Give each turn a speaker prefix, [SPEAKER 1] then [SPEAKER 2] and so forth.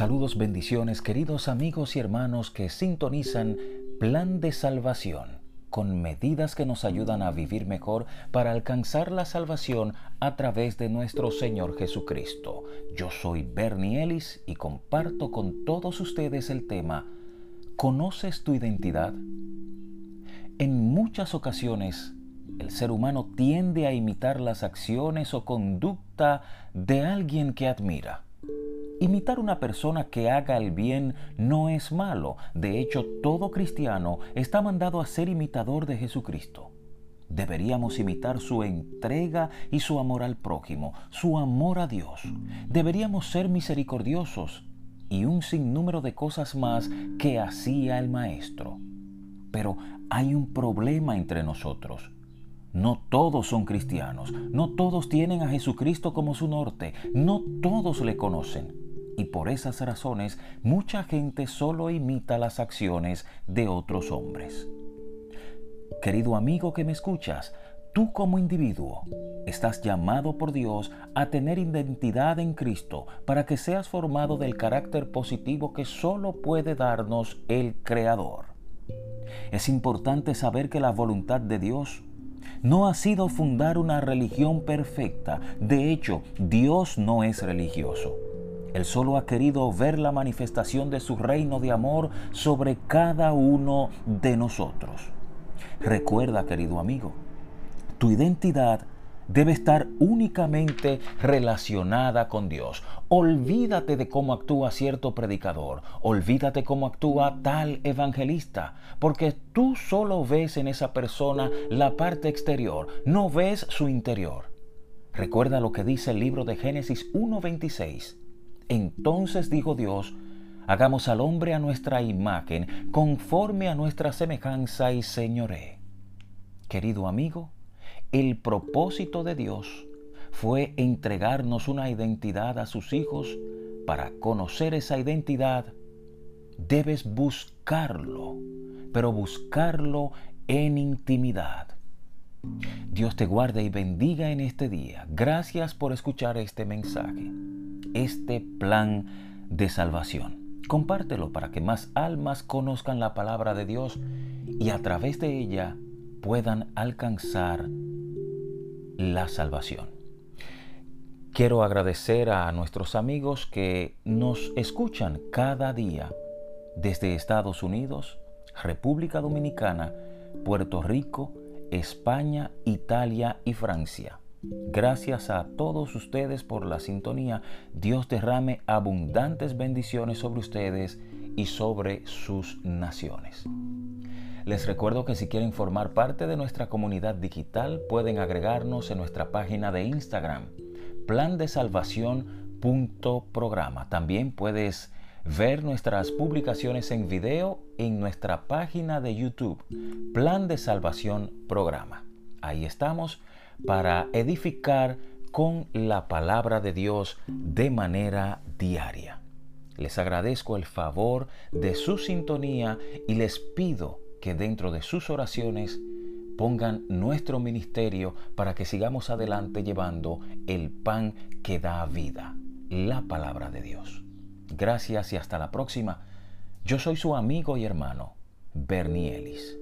[SPEAKER 1] Saludos, bendiciones, queridos amigos y hermanos que sintonizan Plan de Salvación con medidas que nos ayudan a vivir mejor para alcanzar la salvación a través de nuestro Señor Jesucristo. Yo soy Bernie Ellis y comparto con todos ustedes el tema ¿Conoces tu identidad? En muchas ocasiones, el ser humano tiende a imitar las acciones o conducta de alguien que admira. Imitar una persona que haga el bien no es malo. De hecho, todo cristiano está mandado a ser imitador de Jesucristo. Deberíamos imitar su entrega y su amor al prójimo, su amor a Dios. Deberíamos ser misericordiosos y un sinnúmero de cosas más que hacía el Maestro. Pero hay un problema entre nosotros. No todos son cristianos, no todos tienen a Jesucristo como su norte, no todos le conocen y por esas razones mucha gente solo imita las acciones de otros hombres. Querido amigo que me escuchas, tú como individuo estás llamado por Dios a tener identidad en Cristo para que seas formado del carácter positivo que solo puede darnos el Creador. Es importante saber que la voluntad de Dios no ha sido fundar una religión perfecta. De hecho, Dios no es religioso. Él solo ha querido ver la manifestación de su reino de amor sobre cada uno de nosotros. Recuerda, querido amigo, tu identidad debe estar únicamente relacionada con Dios. Olvídate de cómo actúa cierto predicador, olvídate cómo actúa tal evangelista, porque tú solo ves en esa persona la parte exterior, no ves su interior. Recuerda lo que dice el libro de Génesis 1.26. Entonces dijo Dios, hagamos al hombre a nuestra imagen, conforme a nuestra semejanza y señoré. Querido amigo, el propósito de Dios fue entregarnos una identidad a sus hijos. Para conocer esa identidad, debes buscarlo, pero buscarlo en intimidad. Dios te guarde y bendiga en este día. Gracias por escuchar este mensaje este plan de salvación. Compártelo para que más almas conozcan la palabra de Dios y a través de ella puedan alcanzar la salvación. Quiero agradecer a nuestros amigos que nos escuchan cada día desde Estados Unidos, República Dominicana, Puerto Rico, España, Italia y Francia. Gracias a todos ustedes por la sintonía. Dios derrame abundantes bendiciones sobre ustedes y sobre sus naciones. Les recuerdo que si quieren formar parte de nuestra comunidad digital pueden agregarnos en nuestra página de Instagram, plan de salvación.programa. También puedes ver nuestras publicaciones en video en nuestra página de YouTube, plan de salvación programa. Ahí estamos para edificar con la palabra de Dios de manera diaria. Les agradezco el favor de su sintonía y les pido que dentro de sus oraciones pongan nuestro ministerio para que sigamos adelante llevando el pan que da vida, la palabra de Dios. Gracias y hasta la próxima. Yo soy su amigo y hermano, Bernie Ellis.